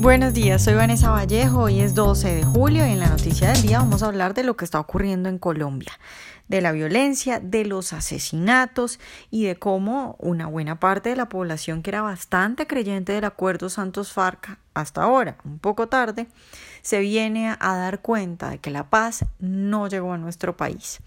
Buenos días, soy Vanessa Vallejo, hoy es 12 de julio y en la noticia del día vamos a hablar de lo que está ocurriendo en Colombia, de la violencia, de los asesinatos y de cómo una buena parte de la población que era bastante creyente del acuerdo Santos Farca hasta ahora, un poco tarde, se viene a dar cuenta de que la paz no llegó a nuestro país.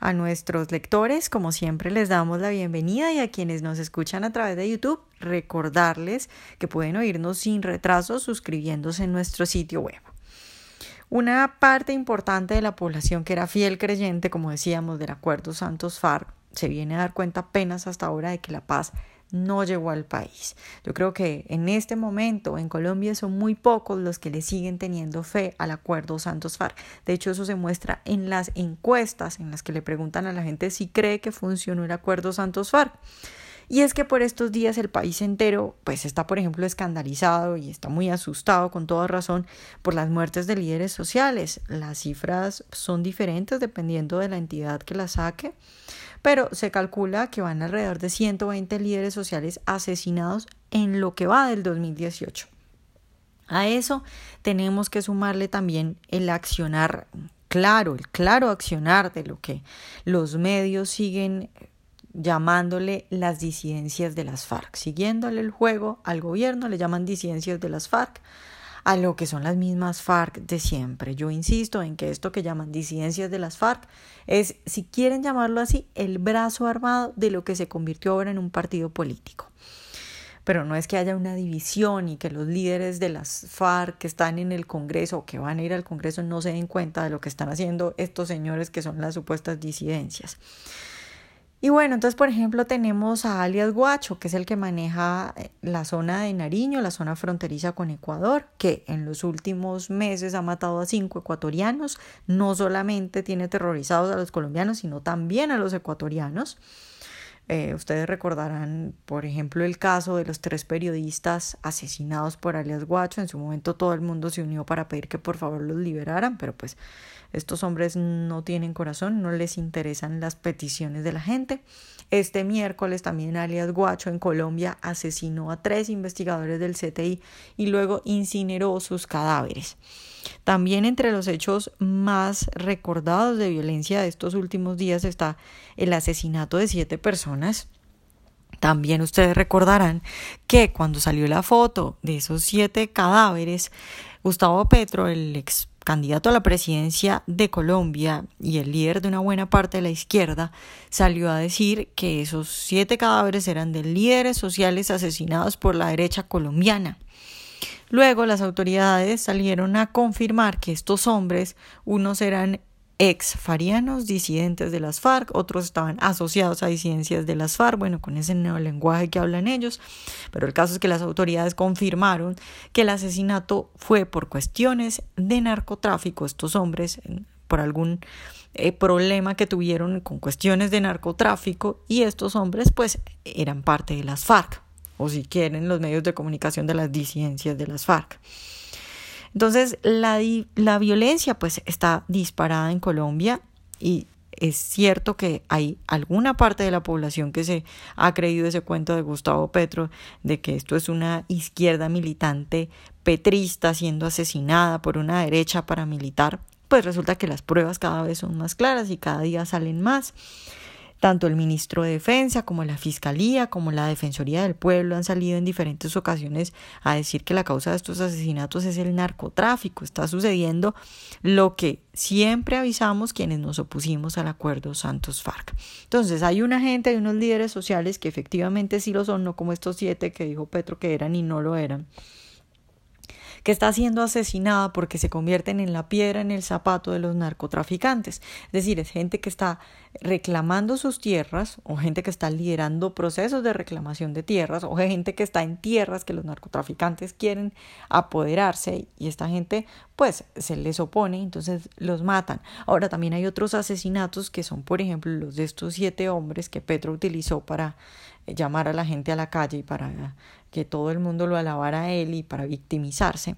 A nuestros lectores, como siempre, les damos la bienvenida y a quienes nos escuchan a través de YouTube, recordarles que pueden oírnos sin retraso suscribiéndose en nuestro sitio web. Una parte importante de la población que era fiel creyente, como decíamos, del acuerdo Santos FARC, se viene a dar cuenta apenas hasta ahora de que la paz no llegó al país. Yo creo que en este momento en Colombia son muy pocos los que le siguen teniendo fe al acuerdo Santos FARC. De hecho, eso se muestra en las encuestas en las que le preguntan a la gente si cree que funcionó el acuerdo Santos FARC. Y es que por estos días el país entero pues está por ejemplo escandalizado y está muy asustado con toda razón por las muertes de líderes sociales. Las cifras son diferentes dependiendo de la entidad que las saque pero se calcula que van alrededor de 120 líderes sociales asesinados en lo que va del 2018. A eso tenemos que sumarle también el accionar claro, el claro accionar de lo que los medios siguen llamándole las disidencias de las FARC. Siguiéndole el juego al gobierno le llaman disidencias de las FARC, a lo que son las mismas FARC de siempre. Yo insisto en que esto que llaman disidencias de las FARC es, si quieren llamarlo así, el brazo armado de lo que se convirtió ahora en un partido político. Pero no es que haya una división y que los líderes de las FARC que están en el Congreso o que van a ir al Congreso no se den cuenta de lo que están haciendo estos señores que son las supuestas disidencias. Y bueno, entonces por ejemplo tenemos a alias Guacho, que es el que maneja eh, la zona de Nariño, la zona fronteriza con Ecuador, que en los últimos meses ha matado a cinco ecuatorianos, no solamente tiene terrorizados a los colombianos, sino también a los ecuatorianos. Eh, ustedes recordarán, por ejemplo, el caso de los tres periodistas asesinados por alias Guacho. En su momento todo el mundo se unió para pedir que por favor los liberaran, pero pues estos hombres no tienen corazón, no les interesan las peticiones de la gente. Este miércoles también alias Guacho en Colombia asesinó a tres investigadores del CTI y luego incineró sus cadáveres. También entre los hechos más recordados de violencia de estos últimos días está el asesinato de siete personas. También ustedes recordarán que cuando salió la foto de esos siete cadáveres, Gustavo Petro, el ex candidato a la presidencia de Colombia y el líder de una buena parte de la izquierda, salió a decir que esos siete cadáveres eran de líderes sociales asesinados por la derecha colombiana. Luego las autoridades salieron a confirmar que estos hombres, unos eran ex farianos, disidentes de las FARC, otros estaban asociados a disidencias de las FARC, bueno, con ese neolenguaje que hablan ellos, pero el caso es que las autoridades confirmaron que el asesinato fue por cuestiones de narcotráfico, estos hombres, por algún eh, problema que tuvieron con cuestiones de narcotráfico, y estos hombres pues eran parte de las FARC, o si quieren los medios de comunicación de las disidencias de las FARC. Entonces, la, la violencia pues está disparada en Colombia y es cierto que hay alguna parte de la población que se ha creído ese cuento de Gustavo Petro de que esto es una izquierda militante petrista siendo asesinada por una derecha paramilitar, pues resulta que las pruebas cada vez son más claras y cada día salen más. Tanto el ministro de Defensa como la Fiscalía como la Defensoría del Pueblo han salido en diferentes ocasiones a decir que la causa de estos asesinatos es el narcotráfico. Está sucediendo lo que siempre avisamos quienes nos opusimos al acuerdo Santos FARC. Entonces hay una gente, hay unos líderes sociales que efectivamente sí lo son, no como estos siete que dijo Petro que eran y no lo eran que está siendo asesinada porque se convierten en la piedra en el zapato de los narcotraficantes. Es decir, es gente que está reclamando sus tierras o gente que está liderando procesos de reclamación de tierras o gente que está en tierras que los narcotraficantes quieren apoderarse y esta gente pues se les opone, entonces los matan. Ahora también hay otros asesinatos que son, por ejemplo, los de estos siete hombres que Petro utilizó para llamar a la gente a la calle y para que todo el mundo lo alabara a él y para victimizarse,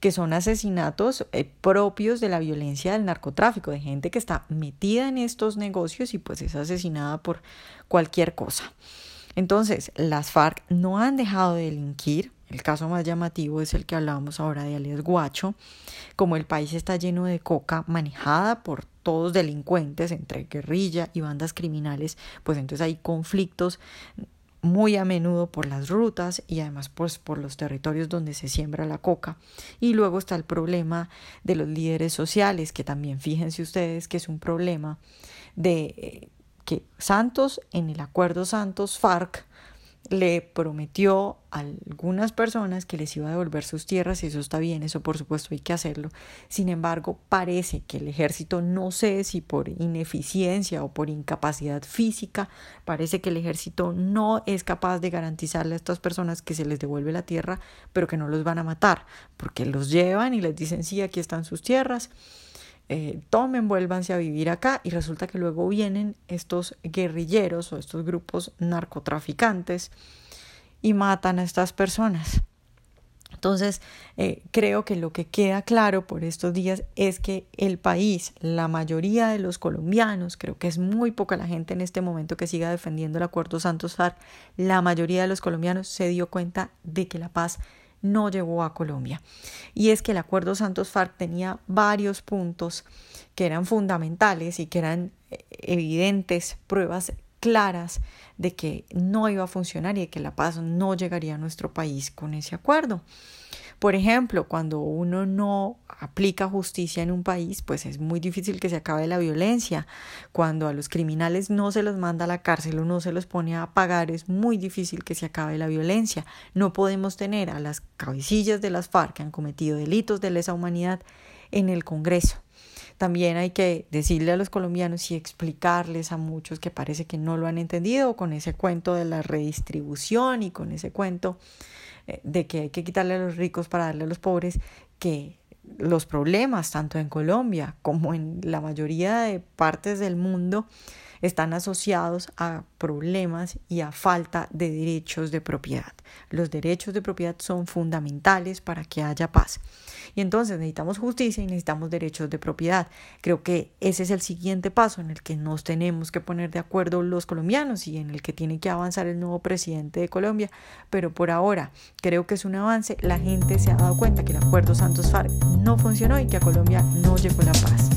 que son asesinatos eh, propios de la violencia del narcotráfico, de gente que está metida en estos negocios y pues es asesinada por cualquier cosa. Entonces, las FARC no han dejado de delinquir, el caso más llamativo es el que hablábamos ahora de alias Guacho, como el país está lleno de coca manejada por todos delincuentes entre guerrilla y bandas criminales, pues entonces hay conflictos muy a menudo por las rutas y además pues por los territorios donde se siembra la coca. Y luego está el problema de los líderes sociales, que también fíjense ustedes que es un problema de eh, que Santos en el acuerdo Santos FARC le prometió a algunas personas que les iba a devolver sus tierras y eso está bien, eso por supuesto hay que hacerlo. Sin embargo, parece que el ejército, no sé si por ineficiencia o por incapacidad física, parece que el ejército no es capaz de garantizarle a estas personas que se les devuelve la tierra, pero que no los van a matar, porque los llevan y les dicen sí, aquí están sus tierras eh, tomen, vuélvanse a vivir acá y resulta que luego vienen estos guerrilleros o estos grupos narcotraficantes y matan a estas personas. Entonces, eh, creo que lo que queda claro por estos días es que el país, la mayoría de los colombianos, creo que es muy poca la gente en este momento que siga defendiendo el acuerdo Santos FARC, la mayoría de los colombianos se dio cuenta de que la paz no llegó a Colombia. Y es que el acuerdo Santos FARC tenía varios puntos que eran fundamentales y que eran eh, evidentes, pruebas claras de que no iba a funcionar y de que la paz no llegaría a nuestro país con ese acuerdo. Por ejemplo, cuando uno no aplica justicia en un país, pues es muy difícil que se acabe la violencia. Cuando a los criminales no se los manda a la cárcel o no se los pone a pagar, es muy difícil que se acabe la violencia. No podemos tener a las cabecillas de las FARC que han cometido delitos de lesa humanidad en el Congreso. También hay que decirle a los colombianos y explicarles a muchos que parece que no lo han entendido con ese cuento de la redistribución y con ese cuento eh, de que hay que quitarle a los ricos para darle a los pobres, que los problemas, tanto en Colombia como en la mayoría de partes del mundo, están asociados a problemas y a falta de derechos de propiedad. Los derechos de propiedad son fundamentales para que haya paz. Y entonces necesitamos justicia y necesitamos derechos de propiedad. Creo que ese es el siguiente paso en el que nos tenemos que poner de acuerdo los colombianos y en el que tiene que avanzar el nuevo presidente de Colombia. Pero por ahora creo que es un avance. La gente se ha dado cuenta que el acuerdo Santos FARC no funcionó y que a Colombia no llegó la paz.